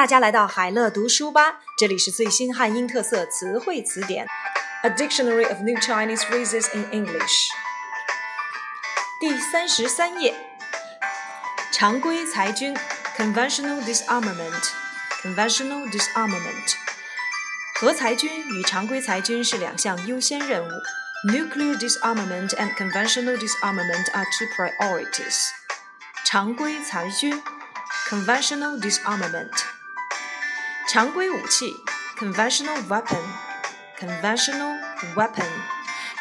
大家来到海乐读书吧，这里是最新汉英特色词汇词典，A Dictionary of New Chinese Phrases in English。第三十三页，常规裁军，Conventional disarmament，Conventional disarmament。核裁军与常规裁军是两项优先任务。Nuclear disarmament and conventional disarmament are two priorities. 常规裁军，conventional disarmament。 常规武器，conventional weapon，conventional weapon。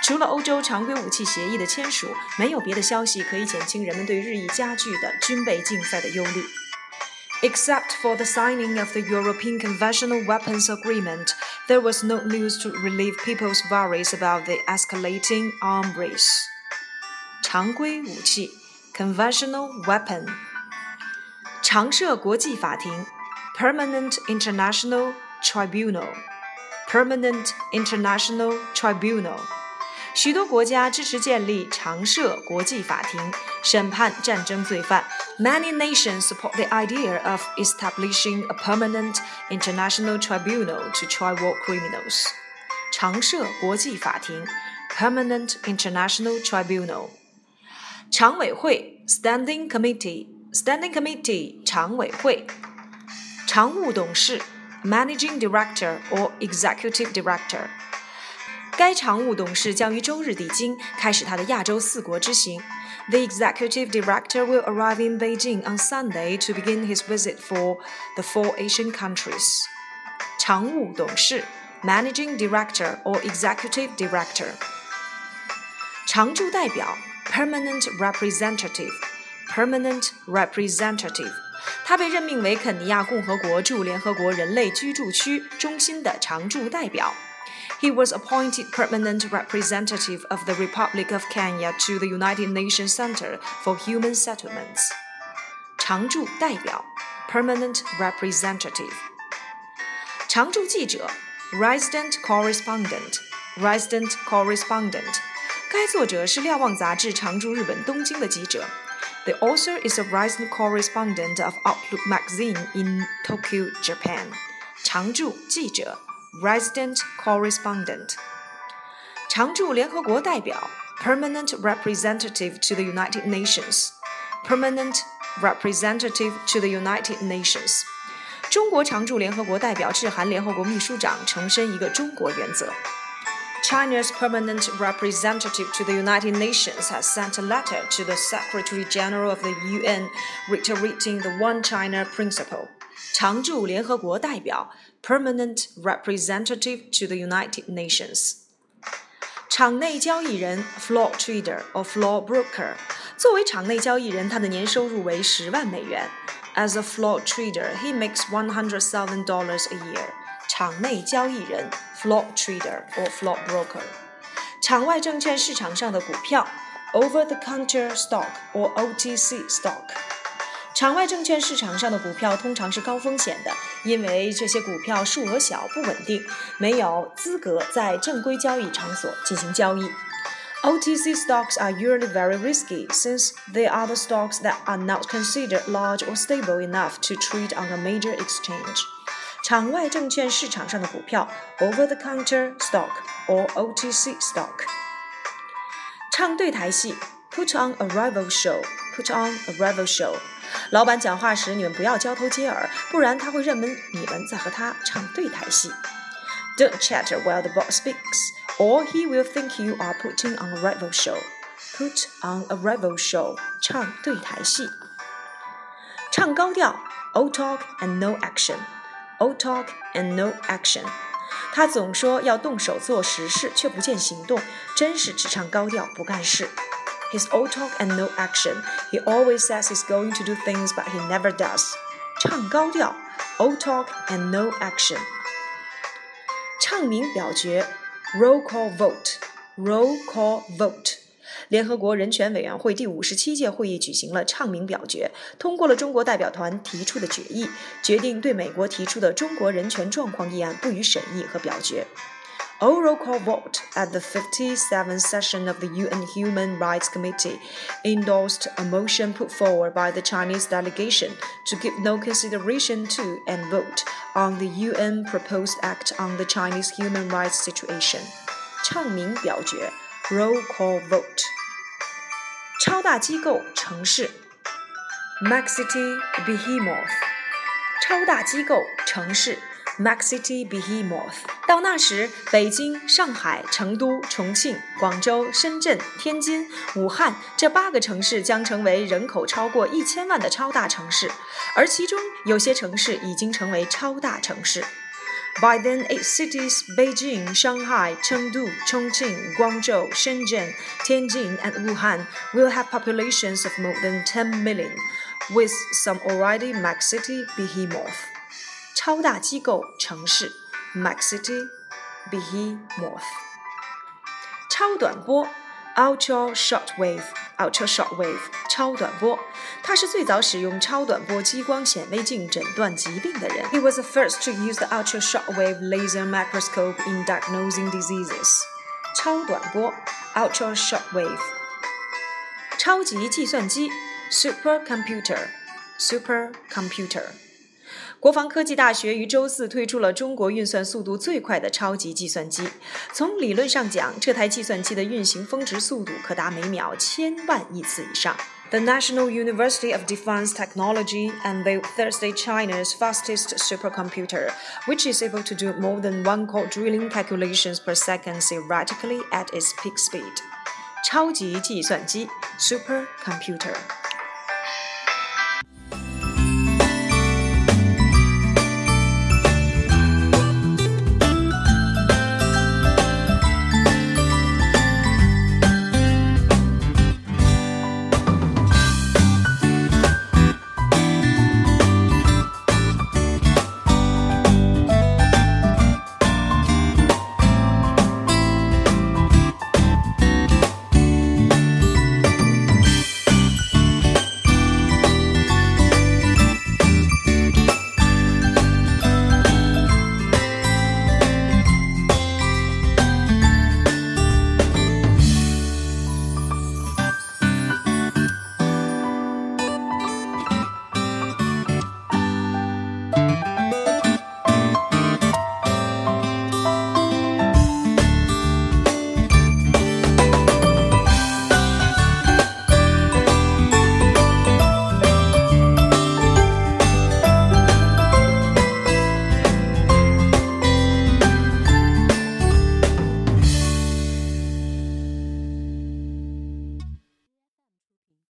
除了欧洲常规武器协议的签署，没有别的消息可以减轻人们对日益加剧的军备竞赛的忧虑。Except for the signing of the European Conventional Weapons Agreement, there was no news to relieve people's worries about the escalating arm race. 常规武器 conventional weapon 常设国际法庭 permanent international tribunal permanent international tribunal 许多国家支持建立常设国际法庭，审判战争罪犯。Many nations support the idea of establishing a permanent international tribunal to try war criminals. 常设国际法庭 （Permanent International Tribunal）。常委会 （Standing Committee），Standing Committee 常委会。 常务董事 （Managing Director or Executive Director）。该常务董事将于周日抵京，开始他的亚洲四国之行。The executive director will arrive in Beijing on Sunday to begin his visit for the four Asian countries. 常务董事 （Managing Director or Executive Director）。常驻代表 （Permanent Representative）。Permanent Representative。 他被任命为肯尼亚共和国驻联合国人类居住区中心的常驻代表。he was appointed permanent representative of the Republic of Kenya to the United Nations Center for Human Settlements. 常驻代表 permanent representative. 常驻记者 resident correspondent resident correspondent. 该作者是瞭望杂志常驻日本东京的记者。 The author is a resident correspondent of Outlook magazine in Tokyo, Japan. 常驻记者 resident correspondent，常驻联合国代表 permanent representative to the United Nations，permanent representative to the United Nations。中国常驻联合国代表致函联合国秘书长，重申一个中国原则。 China's permanent representative to the United Nations has sent a letter to the Secretary General of the UN reiterating the One China principle. 常驻联合国代表 permanent representative to the United Nations。场内交易人 floor trader or floor broker，作为场内交易人，他的年收入为十万美元。As a floor trader, he makes one hundred thousand dollars a year。 场内交易人 floor trader or floor broker。场外证券市场上的股票 over the counter stock or OTC stock。场外证券市场上的股票通常是高风险的，因为这些股票数额小、不稳定，没有资格在正规交易场所进行交易。OTC stocks are usually very risky since they are the stocks that are not considered large or stable enough to trade on a major exchange. 场外证券市场上的股票 （over-the-counter stock or OTC stock）。唱对台戏 （put on a rival show），put on a rival show。老板讲话时，你们不要交头接耳，不然他会认为你们在和他唱对台戏。Don't chatter while the boss speaks, or he will think you are putting on a rival show. Put on a rival show，唱对台戏。唱高调，Old talk and no action. Old talk and no action. 他总说要动手做实事，却不见行动，真是只唱高调不干事。His old talk and no action. He always says he's going to do things, but he never does. 唱高调，old talk and no action. 唱名表决，roll call vote，roll call vote。 联合国人权委员会第五十七届会议举行了唱名表决，通过了中国代表团提出的决议，决定对美国提出的中国人权状况议案不予审议和表决。oral call vote at the 57th session of the UN Human Rights Committee endorsed a motion put forward by the Chinese delegation to give no consideration to and vote on the UN proposed act on the Chinese human rights situation. 唱名表决 roll call vote. 超大机构城市 Maxity Behemoth. 超大机构城市 Max City Behemoth。到那时，北京、上海、成都、重庆、广州、深圳、天津、武汉这八个城市将成为人口超过一千万的超大城市，而其中有些城市已经成为超大城市。By then, eight cities Beijing, Shanghai, Chengdu, Chongqing, Guangzhou, Shenzhen, Tianjin, and Wuhan will have populations of more than 10 million, with some already Max City Behemoth. 超大机构城市 Maxity Behemoth，超短波 Ultra Shortwave Ultra Shortwave 超短波，他是最早使用超短波激光显微镜诊断疾病的人。He was the first to use the ultra shortwave laser microscope in diagnosing diseases。超短波 Ultra Shortwave，超级计算机 Supercomputer Supercomputer。 国防科技大学于周四推出了中国运算速度最快的超级计算机。从理论上讲，这台计算机的运行峰值速度可达每秒千万亿次以上。The National University of Defense Technology unveiled Thursday China's fastest supercomputer, which is able to do more than one quadrillion calculations per second theoretically at its peak speed. 超级计算机 supercomputer。